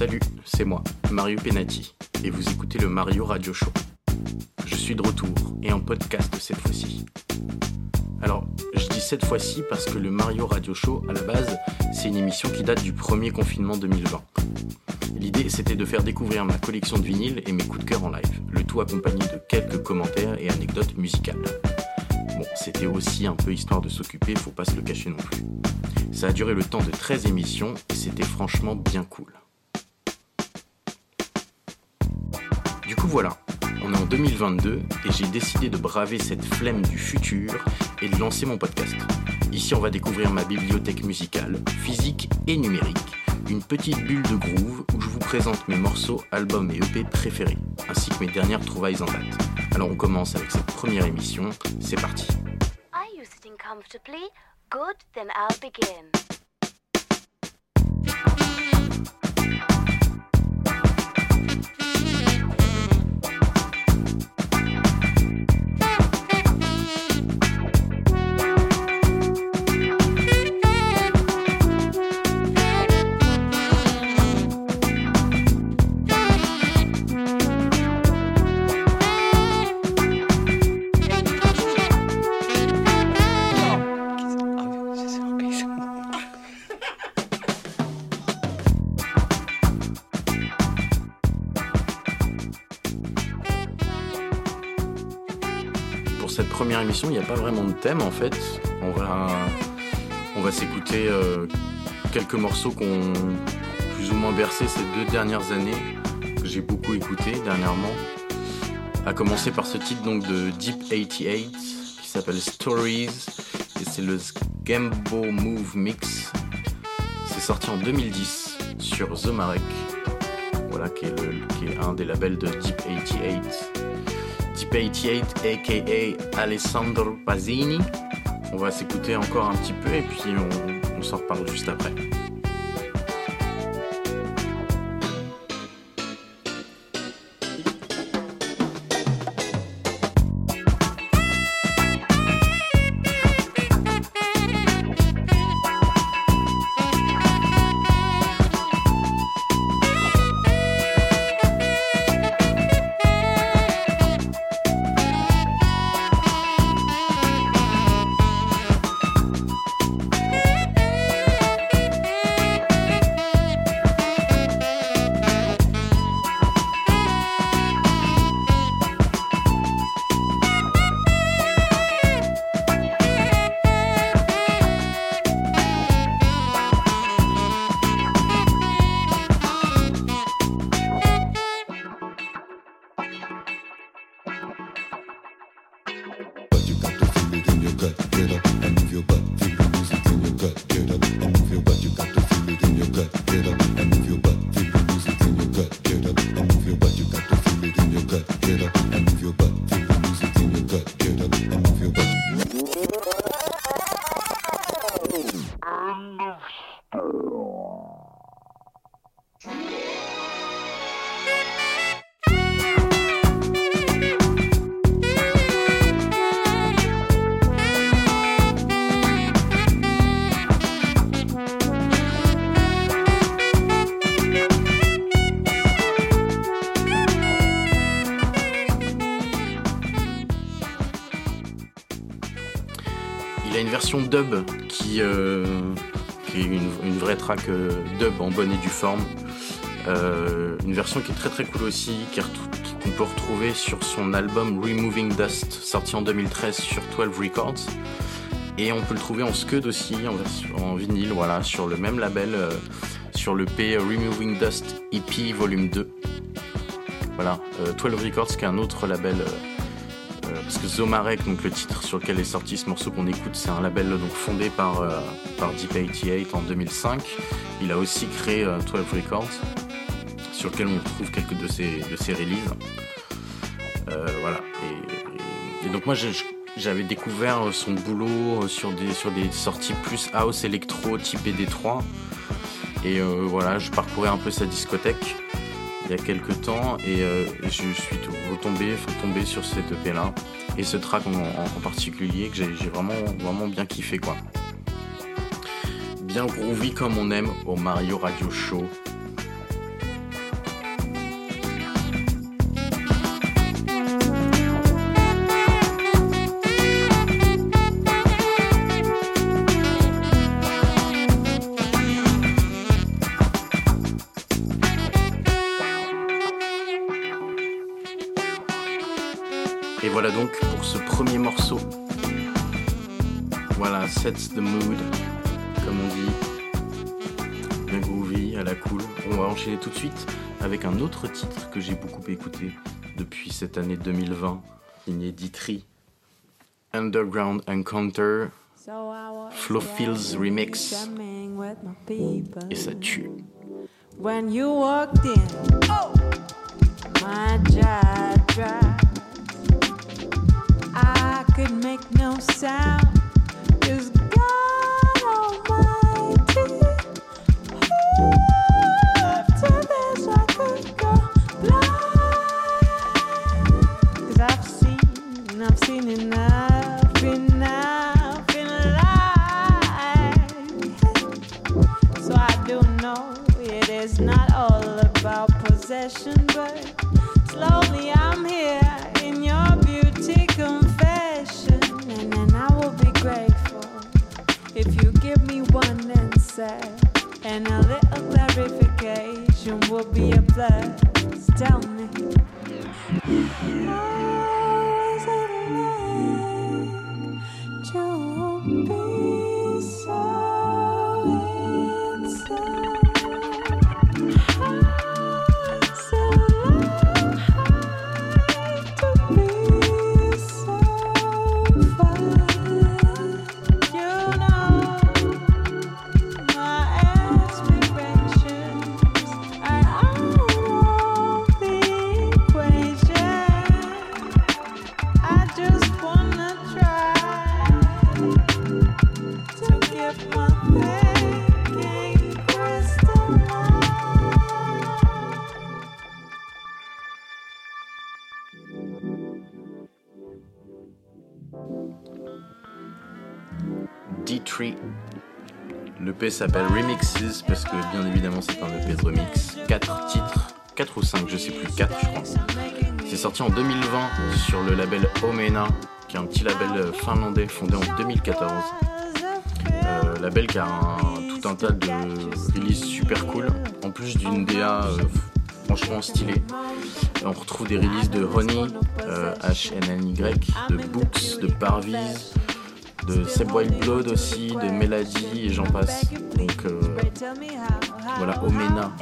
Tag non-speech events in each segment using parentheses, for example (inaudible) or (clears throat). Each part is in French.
Salut, c'est moi, Mario Penati, et vous écoutez le Mario Radio Show. Je suis de retour, et en podcast cette fois-ci. Alors, je dis cette fois-ci parce que le Mario Radio Show, à la base, c'est une émission qui date du premier confinement 2020. L'idée, c'était de faire découvrir ma collection de vinyles et mes coups de cœur en live, le tout accompagné de quelques commentaires et anecdotes musicales. Bon, c'était aussi un peu histoire de s'occuper, faut pas se le cacher non plus. Ça a duré le temps de 13 émissions et c'était franchement bien cool. Voilà, on est en 2022 et j'ai décidé de braver cette flemme du futur et de lancer mon podcast. Ici on va découvrir ma bibliothèque musicale, physique et numérique, une petite bulle de groove où je vous présente mes morceaux, albums et EP préférés, ainsi que mes dernières trouvailles en date. Alors on commence avec cette première émission, c'est parti. Cette première émission, il n'y a pas vraiment de thème en fait. On va, on va s'écouter euh, quelques morceaux qu'on plus ou moins bercé ces deux dernières années, que j'ai beaucoup écouté dernièrement. À commencer par ce titre donc de Deep 88 qui s'appelle Stories et c'est le Gambo Move Mix. C'est sorti en 2010 sur voilà qui est, le- qui est un des labels de Deep 88. Deep 88 aka Alessandro Pasini. On va s'écouter encore un petit peu et puis on, on s'en reparle juste après. Dub qui, euh, qui est une, vraie track euh, dub en bonne et due forme. Euh, une version qui est très très cool aussi, qu'on peut retrouver sur son album Removing Dust, sorti en 2013 sur 12 Records. Et on peut le trouver en scud aussi, en, vinyle, voilà, sur le même label, sur le P Removing Dust EP Volume 2. Voilà, euh, 12 Records qui est un autre label parce que Zomarek, donc le titre sur lequel est sorti ce morceau qu'on écoute, c'est un label donc fondé par, euh, par Deep 88 en 2005. Il a aussi créé euh, 12 Records, sur lequel on trouve quelques de ses, de ses releases. Euh, voilà. Et, donc moi j'avais découvert euh, son boulot euh, sur des, sur des sorties plus house électro type ED3. Et euh, voilà, je parcourais un peu sa discothèque il y a quelques temps et euh, je suis retombé, tombé sur cette EP là et ce track en, particulier que j'ai j'ai vraiment, vraiment bien kiffé quoi. Bien groovy comme on aime au Mario Radio Show. Sets the mood, comme on dit. Bien groovy, à la cool. On va enchaîner tout de suite avec un autre titre que j'ai beaucoup écouté depuis cette année 2020, signé Ditri. Underground Encounter, Flow Fields Remix. Et ça tue. When you walked in, oh, my jaw dropped. I could make no sound. 'cause be a blast. Tell me. S'appelle Remixes parce que bien évidemment c'est un EP de remix. 4 titres, 4 ou 5, je sais plus, 4 je crois. C'est sorti en 2020 sur le label Omena, qui est un petit label euh, finlandais fondé en 2014. Euh, label qui a un- tout un tas de releases super cool, en plus d'une DA euh, franchement stylée. Et on retrouve des releases de Honey, euh, H-N-N-Y, de Books, de Parviz, de Seb Wildblood aussi, de Melody et j'en passe. Donc euh, voilà, Omena,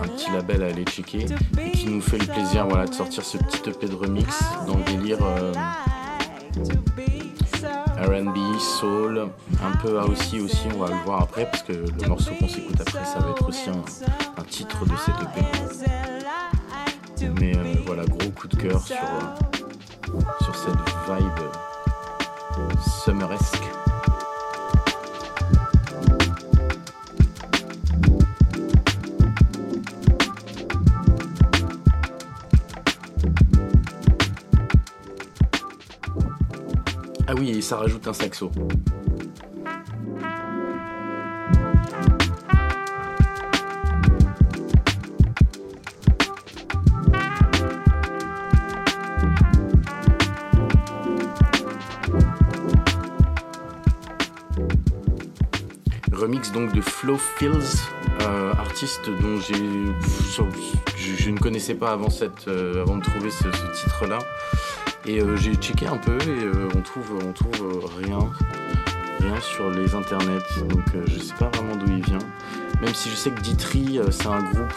un petit label à aller checker et qui nous fait le plaisir voilà, de sortir ce petit EP de remix dans le délire euh, RB, soul, un peu aussi aussi, on va le voir après parce que le morceau qu'on s'écoute après ça va être aussi un, un titre de cet EP. Mais euh, voilà, gros coup de cœur sur, sur cette vibe summeresque. Ah oui, et ça rajoute un saxo. Remix donc de Flo Fields, euh, artiste dont j'ai, je, ne connaissais pas avant, cette, euh, avant de trouver ce, ce titre-là. Et euh, j'ai checké un peu et euh, on trouve, on trouve euh, rien, rien sur les internets. Donc je sais pas vraiment d'où il vient. Même si je sais que Ditri, c'est un groupe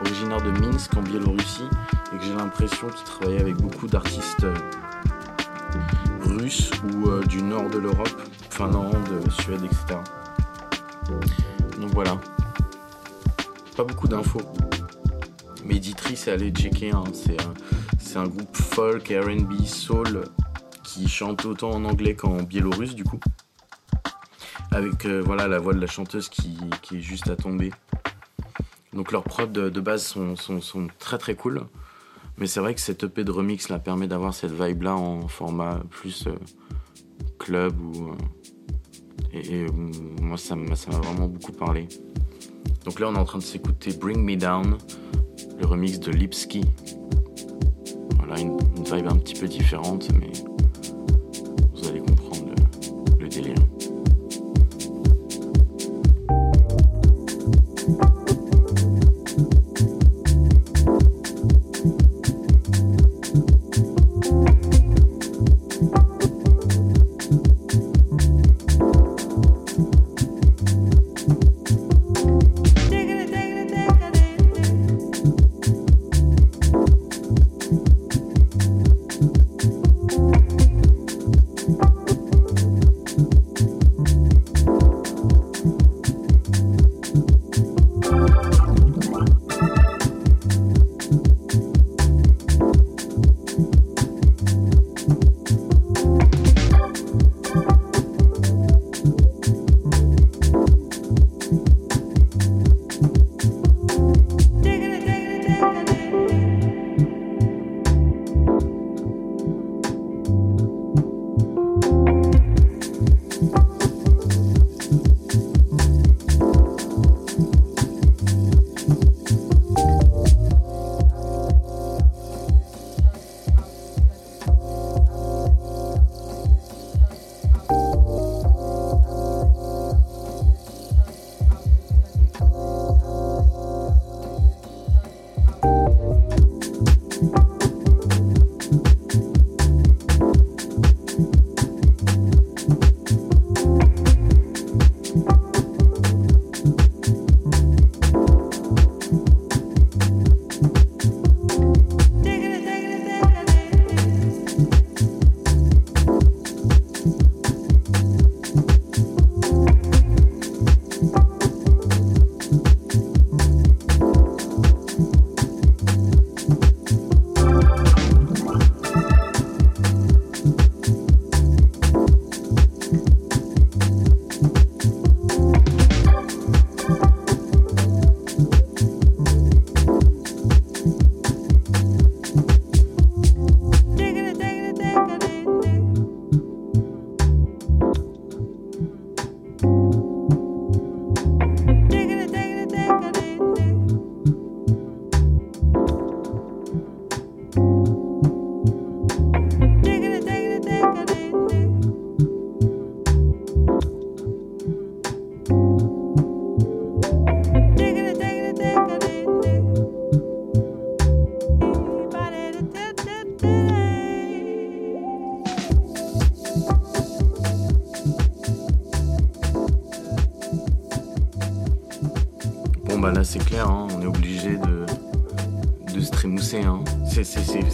originaire de Minsk en Biélorussie et que j'ai l'impression qu'il travaillait avec beaucoup d'artistes russes ou du nord de l'Europe, Finlande, Suède, etc. Donc voilà. Pas beaucoup d'infos. Mais Ditri, c'est aller checker. hein. C'est un, groupe folk, RB, soul qui chante autant en anglais qu'en biélorusse du coup. Avec euh, voilà la voix de la chanteuse qui, est juste à tomber. Donc leurs prods de, base sont, très très cool. Mais c'est vrai que cette EP de remix là permet d'avoir cette vibe là en format plus euh, club euh, et, moi ça m'a vraiment beaucoup parlé. Donc là on est en train de s'écouter Bring Me Down, le remix de Lipski. Voilà une, une vibe un petit peu différente mais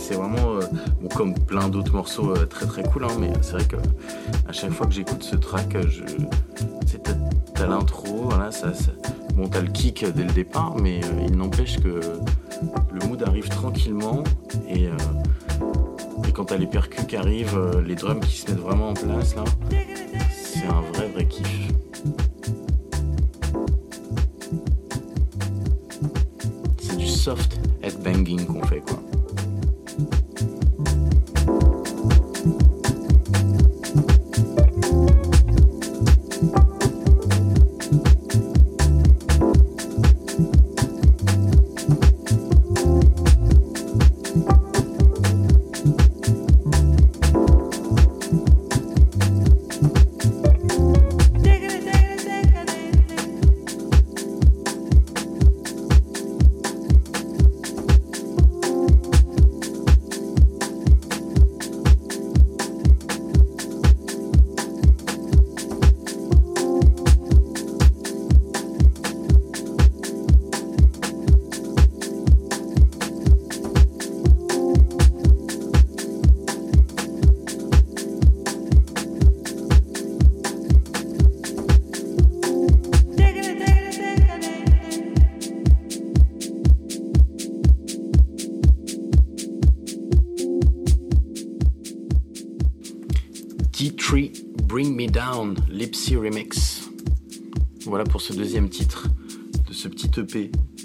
c'est- vraiment, euh, bon, comme plein d'autres morceaux euh, très très cool, hein, mais c'est vrai que à chaque fois que j'écoute ce track, euh, je, t'as, l'intro, voilà, ça, ça- bon t'as le kick dès le départ, mais il n'empêche que le mood arrive tranquillement et, quand t'as les percus qui arrivent, les drums qui se mettent vraiment en place là, c'est un vrai vrai kiff.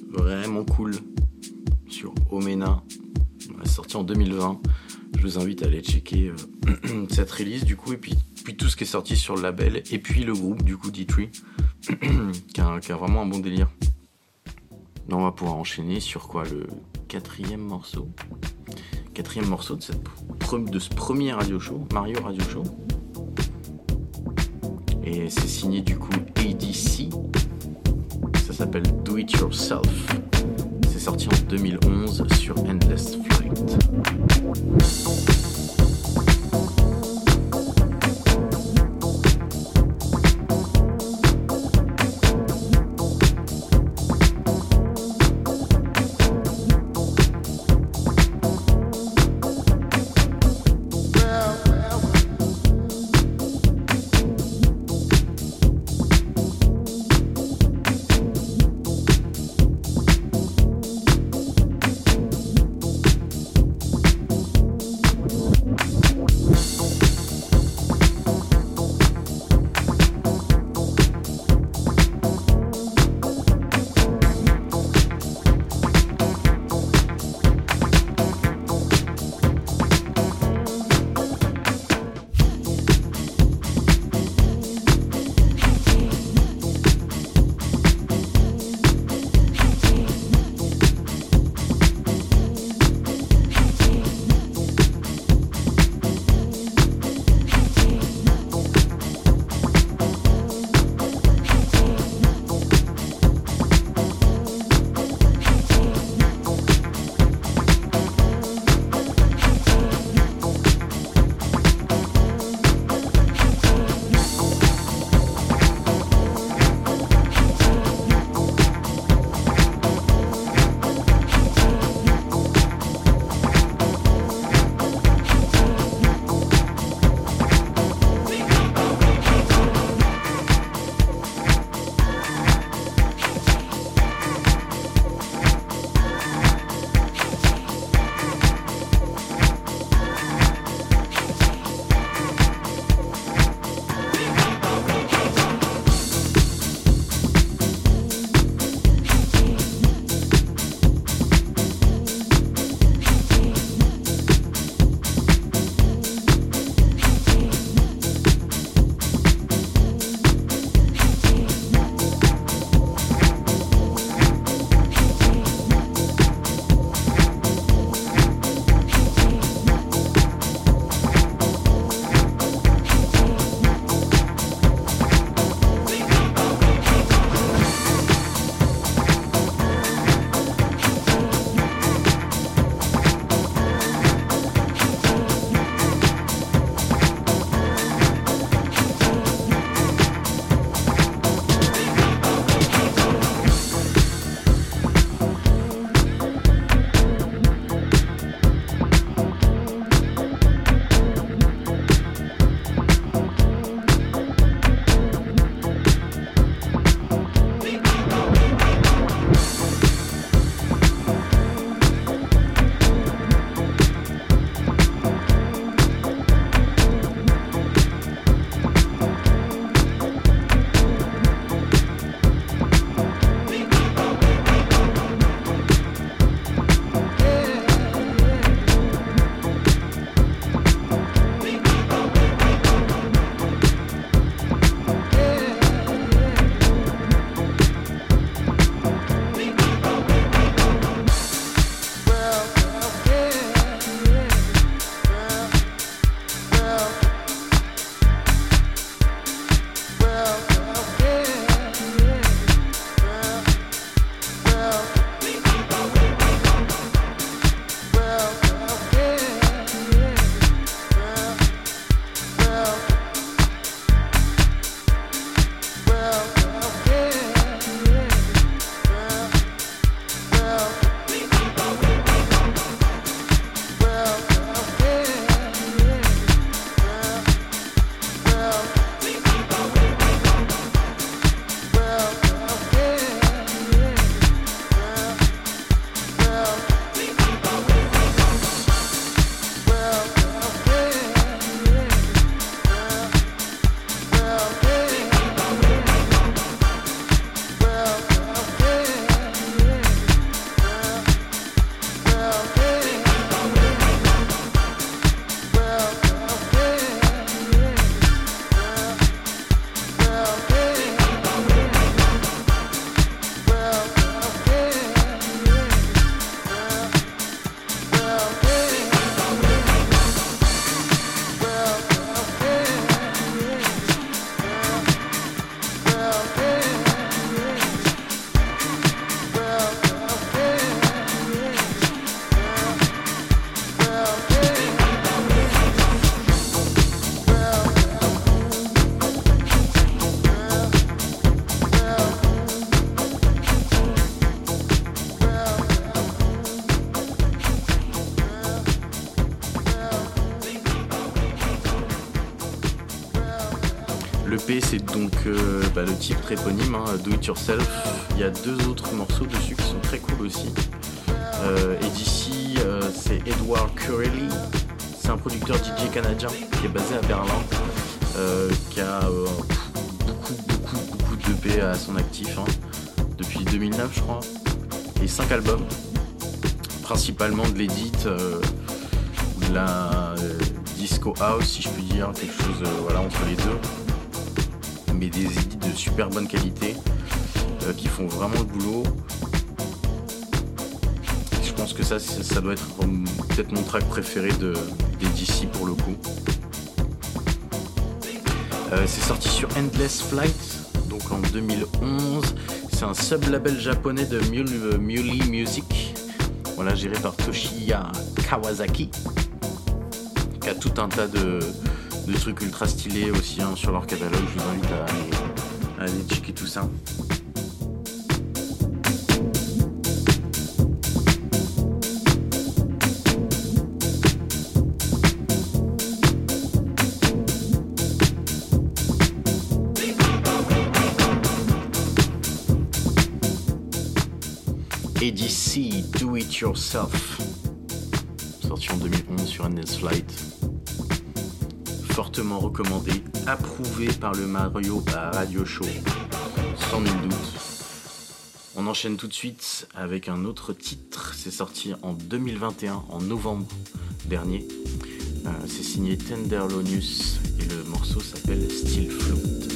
Vraiment cool sur Omena, sorti en 2020. Je vous invite à aller checker euh, (clears throat) cette release du coup et puis, puis tout ce qui est sorti sur le label et puis le groupe du coup D3 (clears throat) qui, a, vraiment un bon délire. Là, on va pouvoir enchaîner sur quoi le quatrième morceau quatrième morceau de, cette, de ce premier radio show, Mario Radio Show. Et c'est signé du coup ADC. Ça s'appelle Do It Yourself. C'est sorti en 2011 sur Endless Flight. Euh, le titre éponyme, hein, Do It Yourself. Il y a deux autres morceaux dessus qui sont très cool aussi. Euh, et d'ici, euh, c'est Edward Curley. C'est un producteur DJ canadien qui est basé à Berlin, qui a beaucoup, beaucoup, beaucoup de P à son actif hein, depuis 2009, je crois, et 5 albums, principalement de l'édit, de la disco house, si je puis dire, quelque chose voilà, entre les deux mais des édits de super bonne qualité euh, qui font vraiment le boulot. Je pense que ça, ça doit être peut-être mon track préféré de, des DC pour le coup. Euh, c'est sorti sur Endless Flight, donc en 2011. C'est un sub-label japonais de Muley Music, voilà, géré par Toshiya Kawasaki, qui a tout un tas de, des trucs ultra stylés aussi hein, sur leur catalogue. Je vous invite à aller, checker tout ça. ADC Do It Yourself, sorti en 2011 sur Endless Flight fortement recommandé, approuvé par le Mario Radio Show, sans nul doute. On enchaîne tout de suite avec un autre titre, c'est sorti en 2021, en novembre dernier. Euh, c'est signé Tenderlonius et le morceau s'appelle Still Float.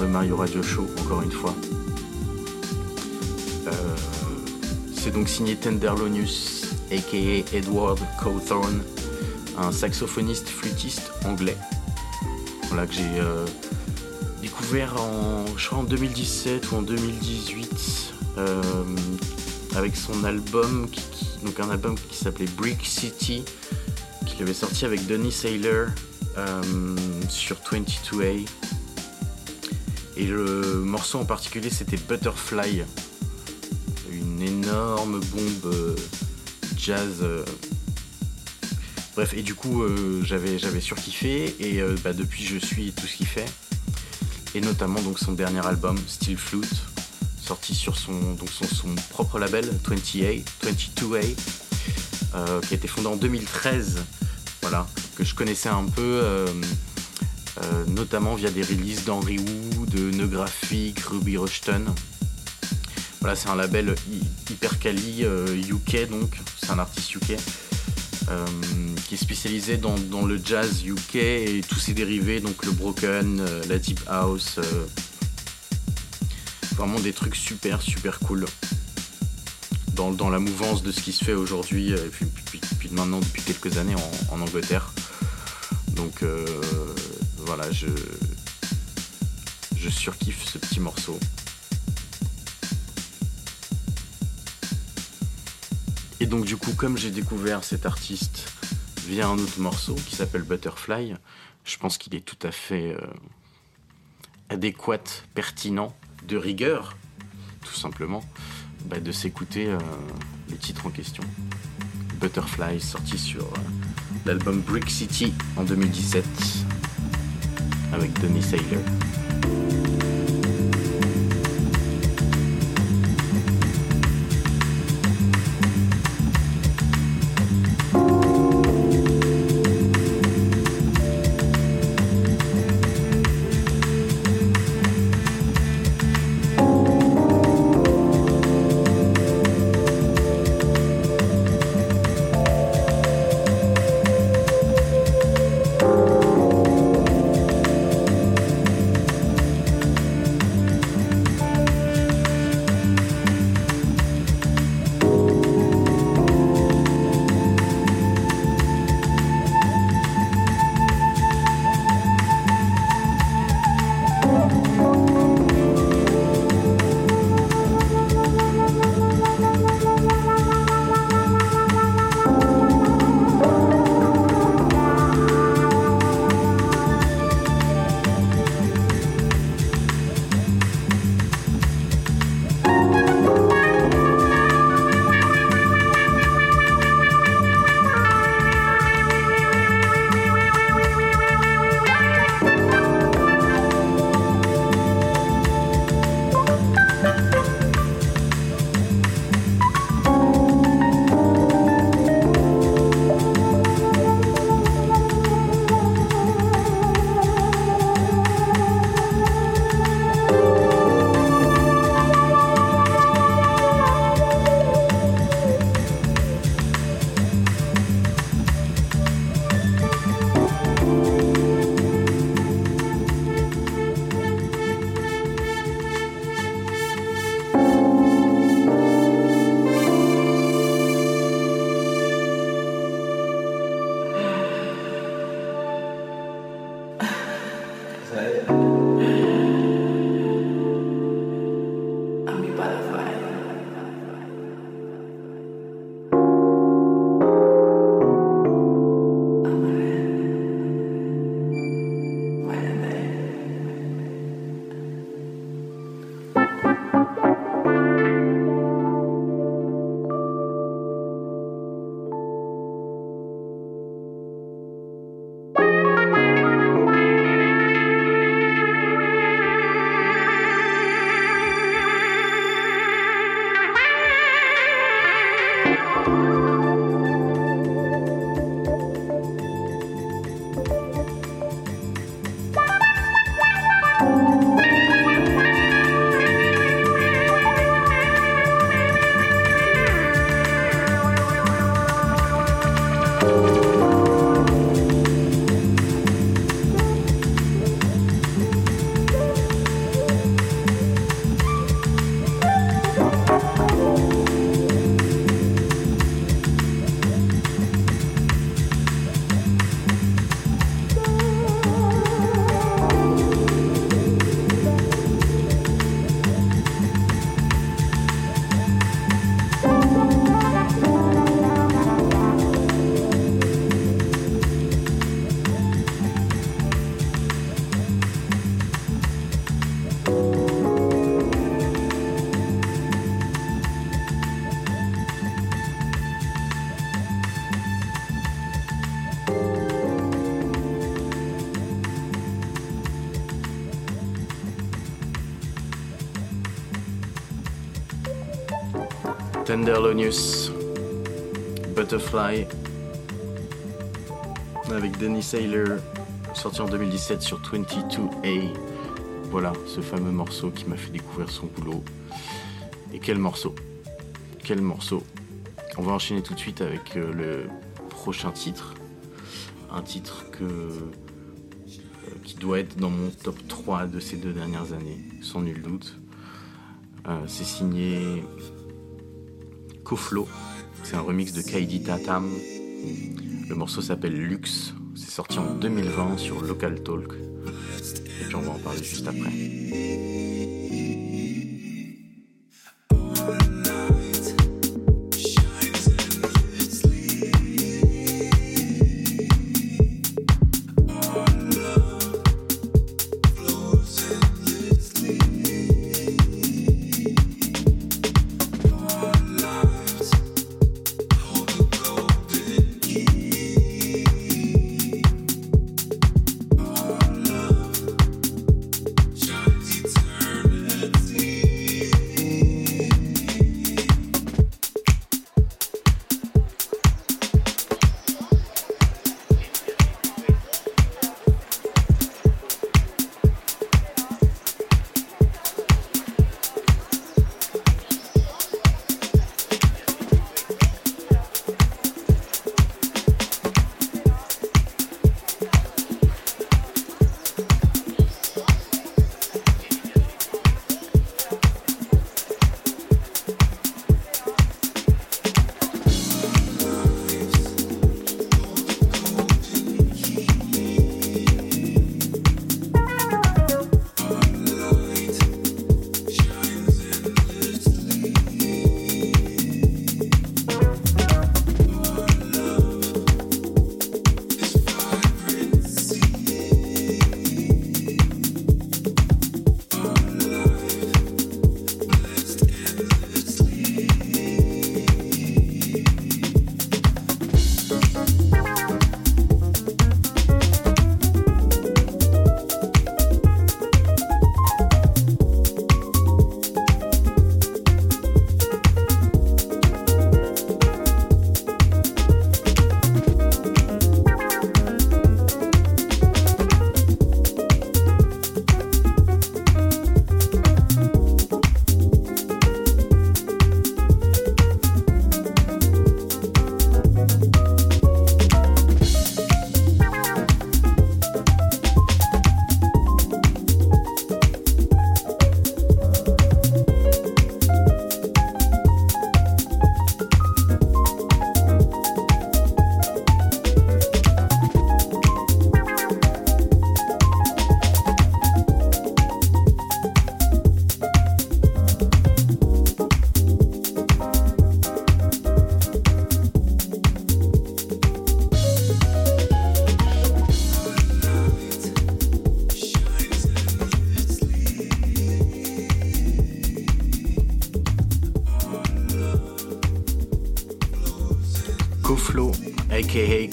Le Mario Radio Show, encore une fois. Euh, c'est donc signé Tenderlonius, aka Edward Cawthorne, un saxophoniste flûtiste anglais. Voilà que j'ai euh, découvert en, je crois en 2017 ou en 2018 euh, avec son album, qui- donc un album qui s'appelait Brick City, qu'il avait sorti avec Donny Saylor sur 22A. Et le morceau en particulier c'était Butterfly, une énorme bombe euh, jazz. euh, Bref, et du coup, euh, j'avais, j'avais surkiffé, et bah, depuis, je suis tout ce qu'il fait. Et notamment donc son dernier album, Still Flute, sorti sur son, propre label, 20A, 22A, euh, qui a été fondé en 2013, voilà, que je connaissais un peu, euh, notamment via des releases d'Henry Wu, de Neu Graphic, Ruby Rushton. Voilà, c'est un label hy- hyper quali euh, UK, donc c'est un artiste UK euh, qui est spécialisé dans, le jazz UK et tous ses dérivés, donc le broken, euh, la deep house, euh, vraiment des trucs super super cool dans, la mouvance de ce qui se fait aujourd'hui euh, et puis, maintenant depuis quelques années en, Angleterre. Donc euh, voilà, je, surkiffe ce petit morceau. Et donc du coup, comme j'ai découvert cet artiste via un autre morceau qui s'appelle Butterfly, je pense qu'il est tout à fait euh, adéquat, pertinent, de rigueur, tout simplement, bah, de s'écouter euh, les titres en question. Butterfly, sorti sur euh, l'album Brick City en 2017, avec Donny Saylor. Tenderlonius, Butterfly, avec Danny Saylor, sorti en 2017 sur 22A. Voilà, ce fameux morceau qui m'a fait découvrir son boulot. Et quel morceau Quel morceau On va enchaîner tout de suite avec euh, le prochain titre. Un titre euh, qui doit être dans mon top 3 de ces deux dernières années, sans nul doute. Euh, c'est signé C'est un remix de Kaidi Tatam. Le morceau s'appelle Lux. C'est sorti en 2020 sur Local Talk. Et puis on va en parler juste après.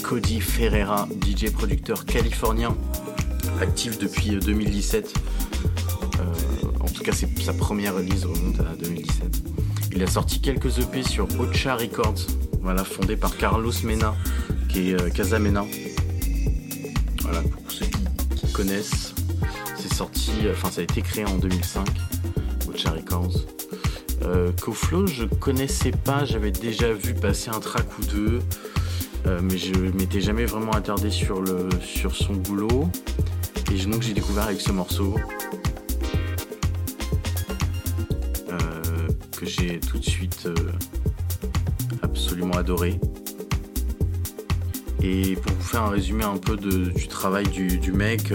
Cody Ferreira, DJ producteur californien, actif depuis 2017. Euh, en tout cas, c'est sa première release remonte à 2017. Il a sorti quelques EP sur Ocha Records, fondé par Carlos Mena, qui est euh, Casamena. Voilà, pour ceux qui, connaissent, c'est sorti, enfin, ça a été créé en 2005, Ocha Records. Euh, Koflo, je connaissais pas, j'avais déjà vu passer un track ou deux, euh, mais je m'étais jamais vraiment attardé sur, le, sur son boulot. Et donc j'ai découvert avec ce morceau euh, que j'ai tout de suite euh, absolument adoré. Et pour vous faire un résumé un peu du travail du, mec,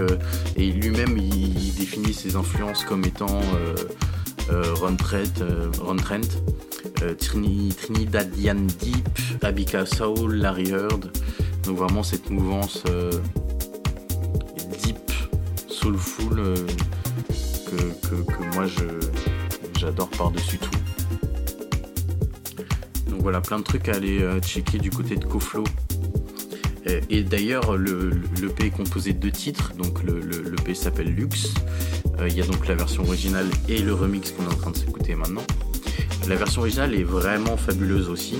et lui-même il, définit ses influences comme étant Ron Trent, Ron Trent euh, Trini- Trinidadian Deep, Abika Soul, Larry Heard. Donc vraiment cette mouvance euh, deep, soulful euh, que, que- moi j'adore par-dessus tout. Donc voilà, plein de trucs à aller checker du côté de Koflo. Et d'ailleurs, le, le l'EP est composé de deux titres. Donc le, le, l'EP s'appelle Lux. Euh, Il y a donc la version originale et le remix qu'on est en train de s'écouter maintenant. La version originale est vraiment fabuleuse aussi.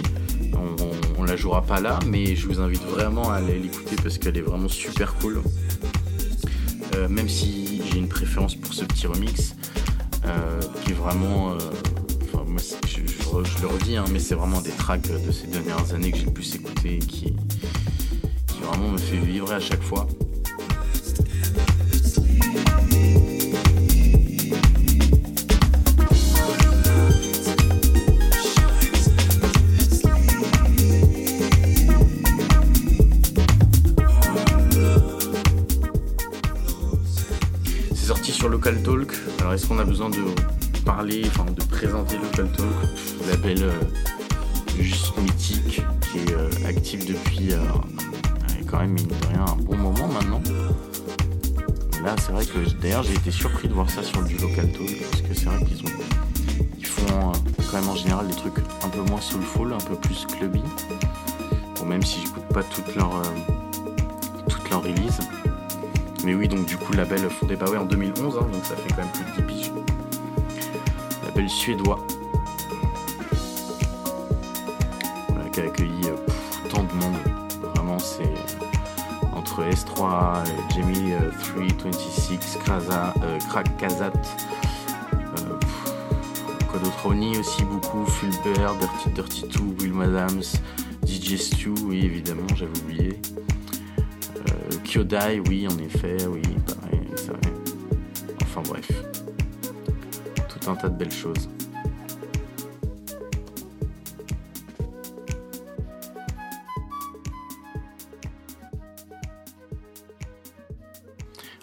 On, on- la jouera pas là, mais je vous invite vraiment à aller l'écouter parce qu'elle est vraiment super cool. Euh, même si j'ai une préférence pour ce petit remix, euh, qui est vraiment. euh, enfin, moi, je le redis, hein, mais c'est vraiment des tracks de ces dernières années que j'ai le plus écouté et qui, qui vraiment me fait vibrer à chaque fois. Talk. Alors est-ce qu'on a besoin de parler, enfin de présenter Local Talk? Pff, Label euh, juste mythique qui est euh, actif depuis euh, quand même mine de rien un bon moment maintenant. Là c'est vrai que d'ailleurs j'ai été surpris de voir ça sur du Local Talk parce que c'est vrai qu'ils ont ils font euh, quand même en général des trucs un peu moins soulful, un peu plus clubby. Bon même si j'écoute pas toutes leurs euh, toutes leurs releases. Mais oui, donc du coup, label fondé bah ouais, en 2011, hein, donc ça fait quand même plus de 10 piges. Label suédois. Voilà, qui a accueilli euh, tant de monde. Vraiment, c'est entre S3, euh, Jamie euh, 326, Kraza, Crack Kazat, euh, d'autre? Ronnie aussi beaucoup, Fulbert, Dirty Dirty 2, Will Adams, DJ Stu, oui, évidemment, j'avais oublié. Kyodai, oui, en effet, oui, pareil, c'est vrai. Enfin bref. Tout un tas de belles choses.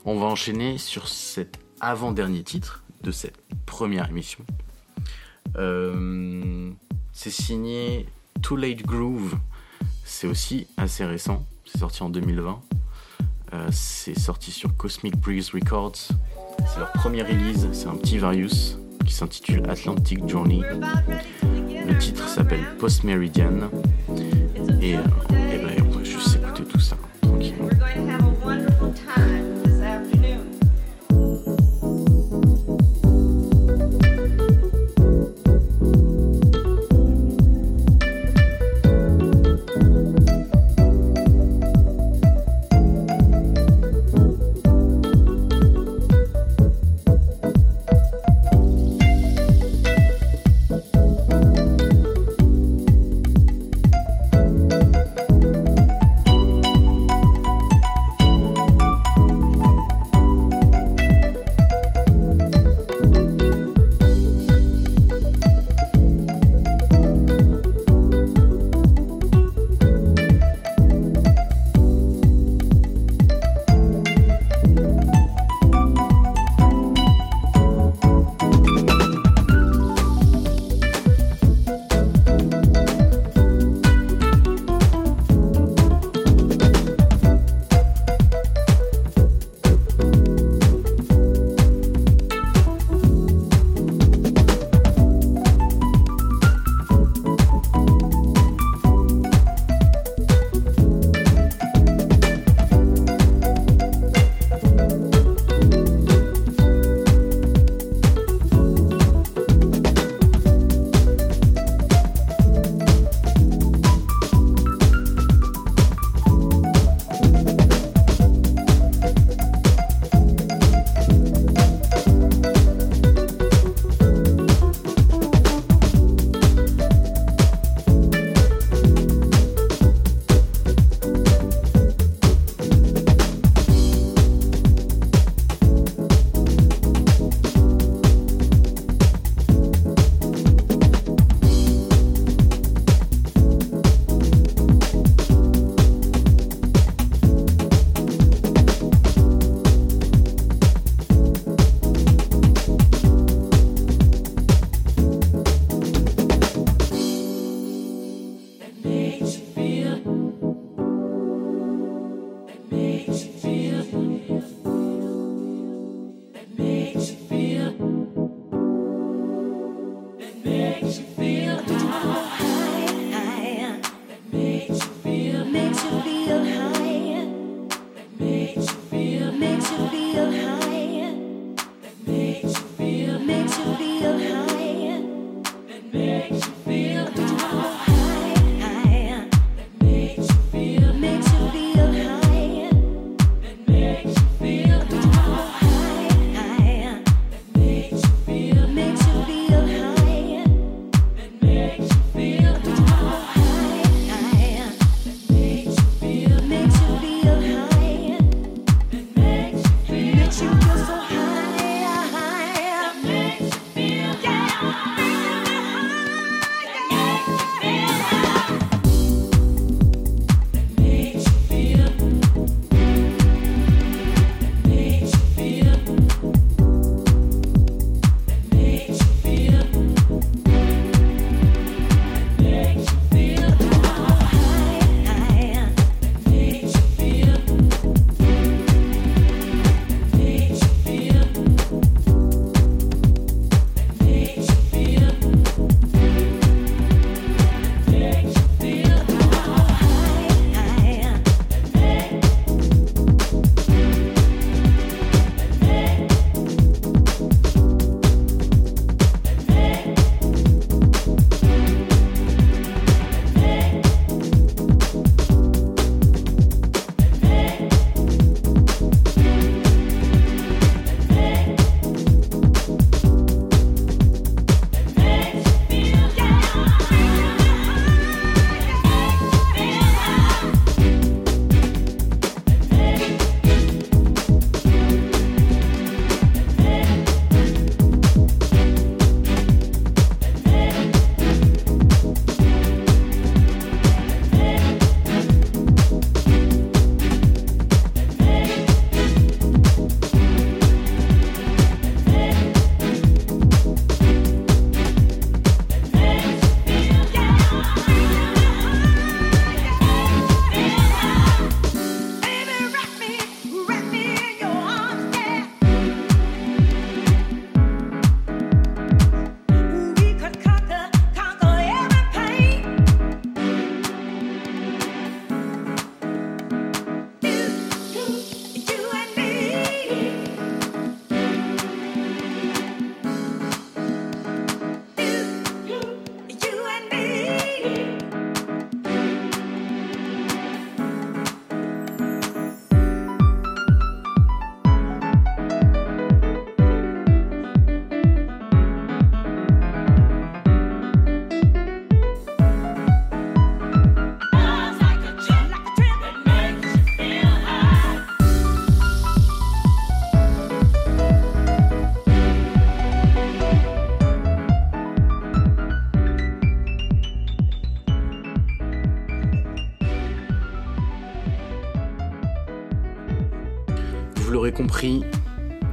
On va enchaîner sur cet avant-dernier titre de cette première émission. Euh, c'est signé Too Late Groove. C'est aussi assez récent. C'est sorti en 2020. Euh, c'est sorti sur Cosmic Breeze Records. C'est leur première release. C'est un petit Varius qui s'intitule Atlantic Journey. Le titre s'appelle Post Meridian.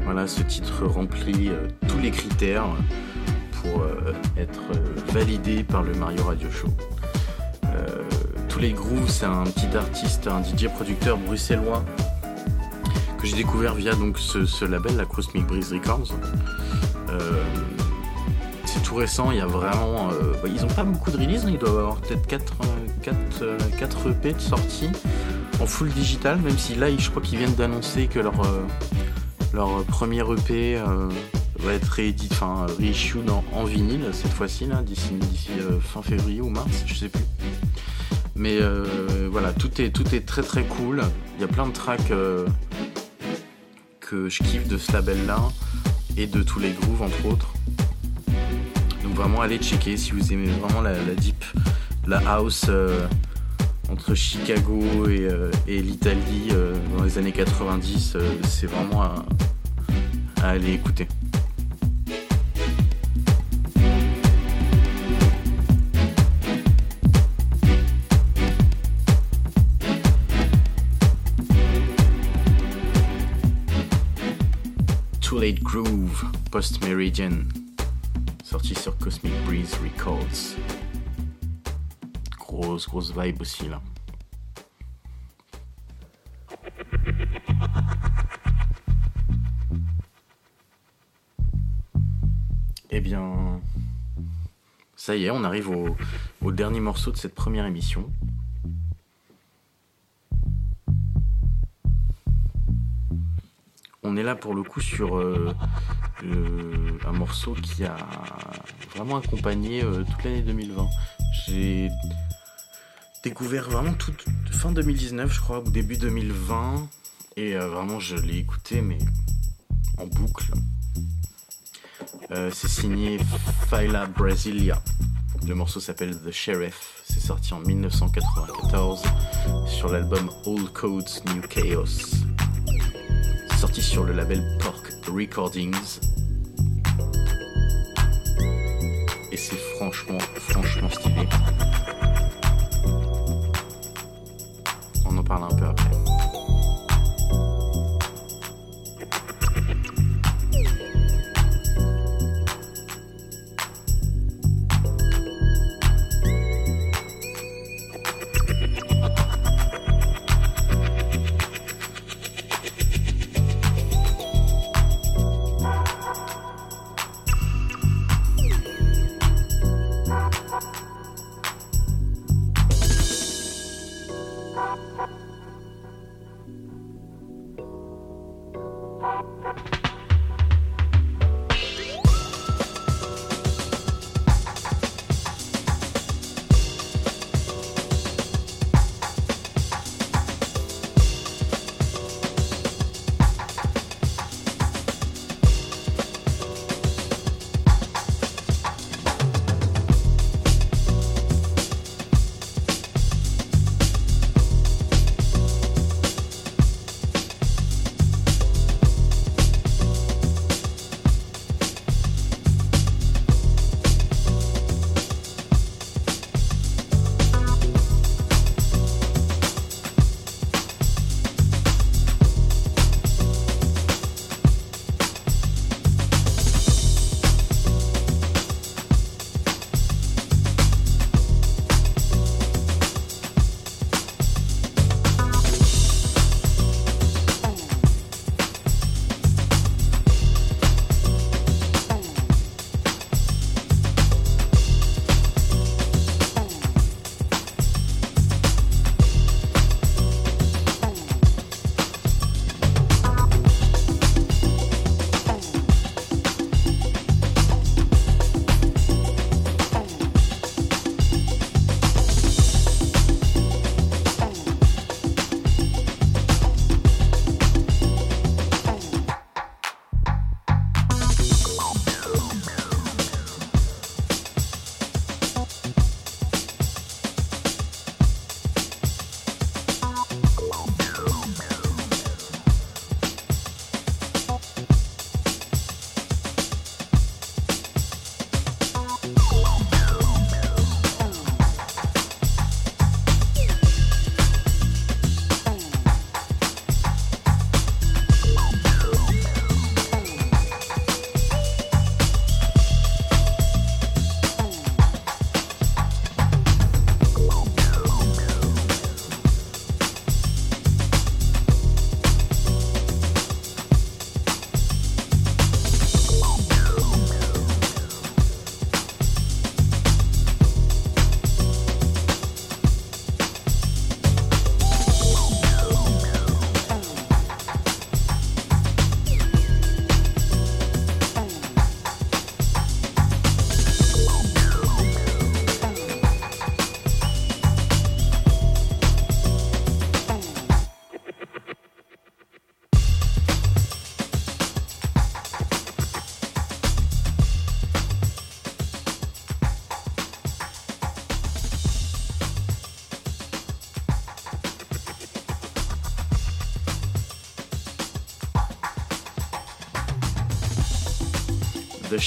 Voilà, ce titre remplit euh, tous les critères pour euh, être euh, validé par le Mario Radio Show. Tous les grooves, c'est un petit artiste, un DJ producteur bruxellois que j'ai découvert via donc ce, label, la Cosmic Breeze Records. C'est tout récent, il y a vraiment. bah, ils ont pas beaucoup de releases, hein, ils doivent avoir peut-être 4, 4, EP de sortie en full digital, même si là, je crois qu'ils viennent d'annoncer que leur, euh, premier EP euh, va être réédité, enfin reissued en, en vinyle cette fois-ci, d'ici euh, fin février ou mars, je sais plus. Mais voilà, tout est, tout est très très cool. Il y a plein de tracks que je kiffe de ce label-là et de tous les grooves entre autres. Donc vraiment allez checker si vous aimez vraiment la, deep, la house entre Chicago et, euh, l'Italie euh, dans les années 90, euh, c'est vraiment à, à aller écouter. Too Late Groove, Post Meridian, sorti sur Cosmic Breeze Records. Grosse, vibe aussi là. Eh bien, ça y est, on arrive au, dernier morceau de cette première émission. On est là pour le coup sur euh, un morceau qui a vraiment accompagné euh, toute l'année 2020. J'ai découvert vraiment fin 2019, je crois, ou début 2020, et euh, vraiment je l'ai écouté, mais en boucle. Euh, c'est signé Phyla Brasilia. Le morceau s'appelle The Sheriff. C'est sorti en 1994 sur l'album Old Codes New Chaos. Sorti sur le label Pork Recordings. Et c'est franchement, franchement stylé.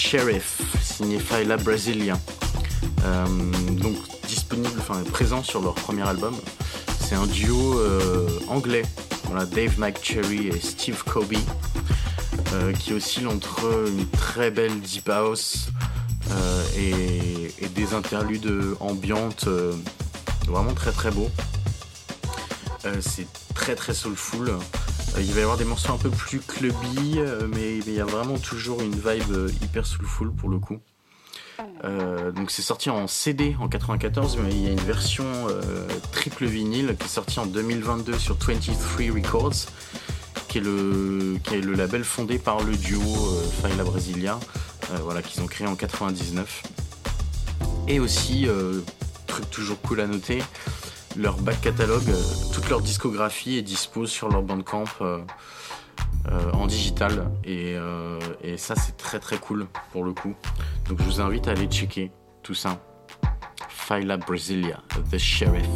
Sheriff, signé Faila Brasilia. Euh, donc disponible, enfin présent sur leur premier album. C'est un duo euh, anglais, voilà, Dave McCherry et Steve Kobe, euh, qui oscille entre une très belle deep house et, et des interludes ambiantes vraiment très très beaux. C'est très très soulful. Euh, il va y avoir des morceaux un peu plus clubby, euh, mais il y a vraiment toujours une vibe euh, hyper soulful pour le coup. Donc c'est sorti en CD en 94, mais il y a une version triple vinyle qui est sortie en 2022 sur 23 Records, qui est le, qui est le label fondé par le duo euh, Faila Brasilia, voilà, qu'ils ont créé en 99. Et aussi, truc toujours cool à noter, leur back catalogue, euh, toute leur discographie est dispo sur leur bandcamp euh, euh, en digital. Et, et ça, c'est très très cool pour le coup. Donc je vous invite à aller checker tout ça. Phyla Brasilia, The Sheriff.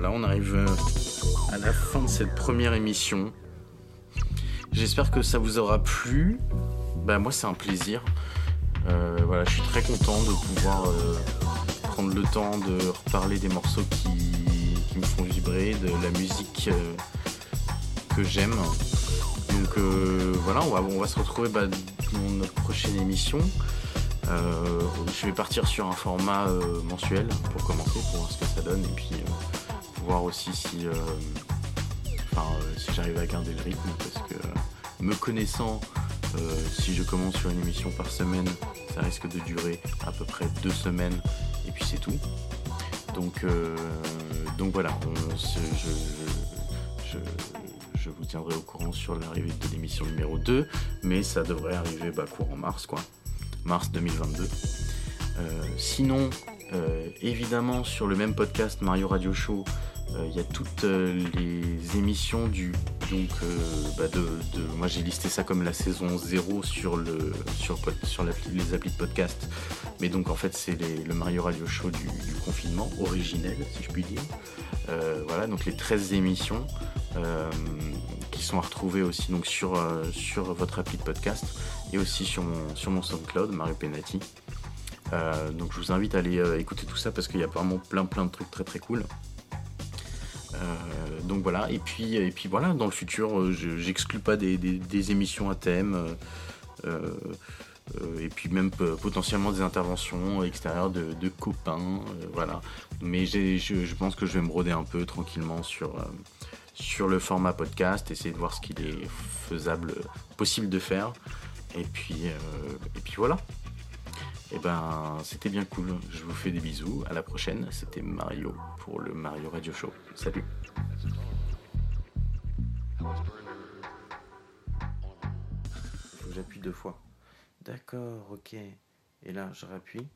Voilà, on arrive euh, à la fin de cette première émission. J'espère que ça vous aura plu. Bah moi c'est un plaisir. Euh, voilà, je suis très content de pouvoir euh, prendre le temps de reparler des morceaux qui, me font vibrer, de la musique que j'aime. Donc voilà, on va, se retrouver bah, dans notre prochaine émission. Je vais partir sur un format mensuel pour commencer, pour voir ce que ça donne, voir aussi si, euh, enfin, euh, si j'arrive à garder le rythme, parce que euh, me connaissant, si je commence sur une émission par semaine, ça risque de durer à peu près deux semaines, et puis c'est tout. Donc, donc voilà, je, je- vous tiendrai au courant sur l'arrivée de l'émission numéro 2, mais ça devrait arriver bah, courant mars, quoi. Mars 2022. Euh, sinon, évidemment, sur le même podcast Mario Radio Show, il y a toutes euh, les émissions du. Donc, euh, bah, de, moi j'ai listé ça comme la saison 0 sur, le, sur, sur les applis de podcast. Mais donc, en fait, c'est le Mario Radio Show du, confinement, originel, si je puis dire. Euh, voilà, donc les 13 émissions euh, qui sont à retrouver aussi donc, sur, euh, sur votre appli de podcast et aussi sur mon, sur mon SoundCloud, Mario Penati. Euh, donc je vous invite à aller euh, écouter tout ça parce qu'il y a vraiment plein plein de trucs très très cool. Euh, donc voilà, et puis, et puis voilà, dans le futur, euh, je- j'exclus pas des, émissions à thème, euh, et puis même potentiellement des interventions extérieures de, copains, voilà. Mais je, pense que je vais me broder un peu tranquillement sur, sur le format podcast, essayer de voir ce qu'il est faisable, possible de faire, et puis, et puis voilà. Et ben, c'était bien cool. Je vous fais des bisous. À la prochaine. C'était Mario pour le Mario Radio Show. Salut. J'appuie deux fois. D'accord, ok. Et là, je rappuie.